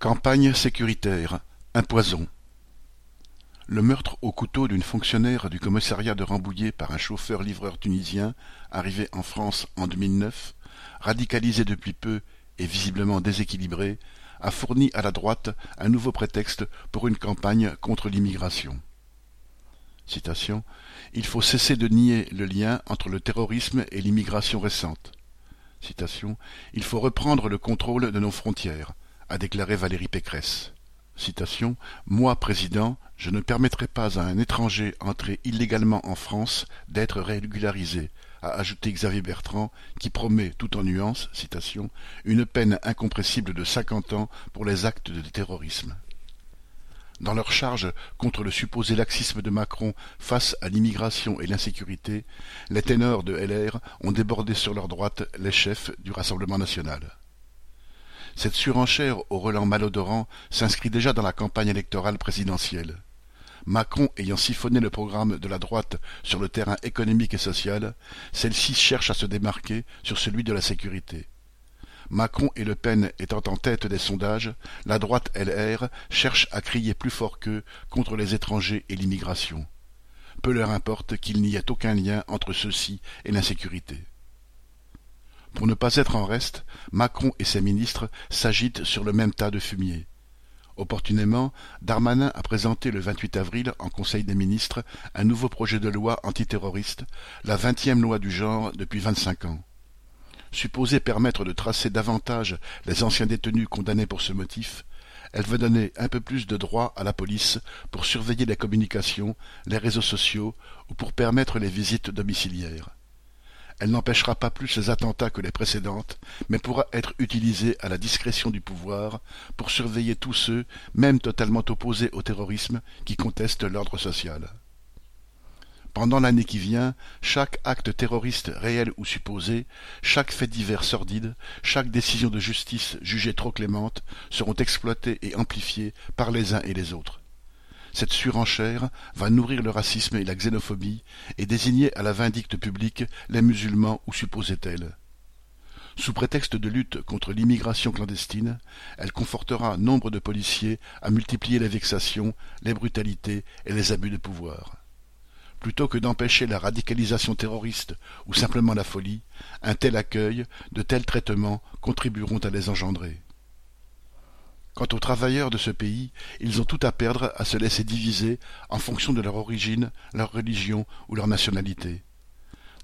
Campagne sécuritaire, un poison. Le meurtre au couteau d'une fonctionnaire du commissariat de Rambouillet par un chauffeur-livreur tunisien, arrivé en France en 2009, radicalisé depuis peu et visiblement déséquilibré, a fourni à la droite un nouveau prétexte pour une campagne contre l'immigration. Il faut cesser de nier le lien entre le terrorisme et l'immigration récente. Il faut reprendre le contrôle de nos frontières a déclaré Valérie Pécresse. Moi, président, je ne permettrai pas à un étranger entré illégalement en France d'être régularisé, a ajouté Xavier Bertrand, qui promet, tout en citation, une peine incompressible de cinquante ans pour les actes de terrorisme. Dans leur charge contre le supposé laxisme de Macron face à l'immigration et l'insécurité, les ténors de LR ont débordé sur leur droite les chefs du Rassemblement national. Cette surenchère au relent malodorant s'inscrit déjà dans la campagne électorale présidentielle. Macron ayant siphonné le programme de la droite sur le terrain économique et social, celle-ci cherche à se démarquer sur celui de la sécurité. Macron et Le Pen étant en tête des sondages, la droite LR cherche à crier plus fort qu'eux contre les étrangers et l'immigration. Peu leur importe qu'il n'y ait aucun lien entre ceux-ci et l'insécurité. Pour ne pas être en reste, Macron et ses ministres s'agitent sur le même tas de fumier. Opportunément, Darmanin a présenté le 28 avril en Conseil des ministres un nouveau projet de loi antiterroriste, la vingtième loi du genre depuis vingt-cinq ans. Supposée permettre de tracer davantage les anciens détenus condamnés pour ce motif, elle veut donner un peu plus de droits à la police pour surveiller les communications, les réseaux sociaux ou pour permettre les visites domiciliaires. Elle n'empêchera pas plus les attentats que les précédentes, mais pourra être utilisée à la discrétion du pouvoir pour surveiller tous ceux, même totalement opposés au terrorisme, qui contestent l'ordre social. Pendant l'année qui vient, chaque acte terroriste réel ou supposé, chaque fait divers sordide, chaque décision de justice jugée trop clémente seront exploités et amplifiés par les uns et les autres. Cette surenchère va nourrir le racisme et la xénophobie et désigner à la vindicte publique les musulmans ou supposés tels. Sous prétexte de lutte contre l'immigration clandestine, elle confortera nombre de policiers à multiplier les vexations, les brutalités et les abus de pouvoir. Plutôt que d'empêcher la radicalisation terroriste ou simplement la folie, un tel accueil, de tels traitements contribueront à les engendrer. Quant aux travailleurs de ce pays, ils ont tout à perdre à se laisser diviser en fonction de leur origine, leur religion ou leur nationalité.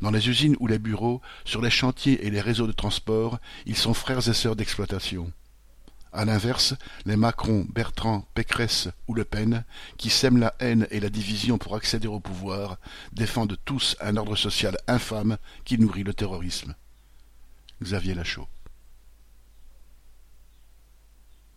Dans les usines ou les bureaux, sur les chantiers et les réseaux de transport, ils sont frères et sœurs d'exploitation. À l'inverse, les Macron, Bertrand, Pécresse ou Le Pen, qui sèment la haine et la division pour accéder au pouvoir, défendent tous un ordre social infâme qui nourrit le terrorisme. Xavier Lachaud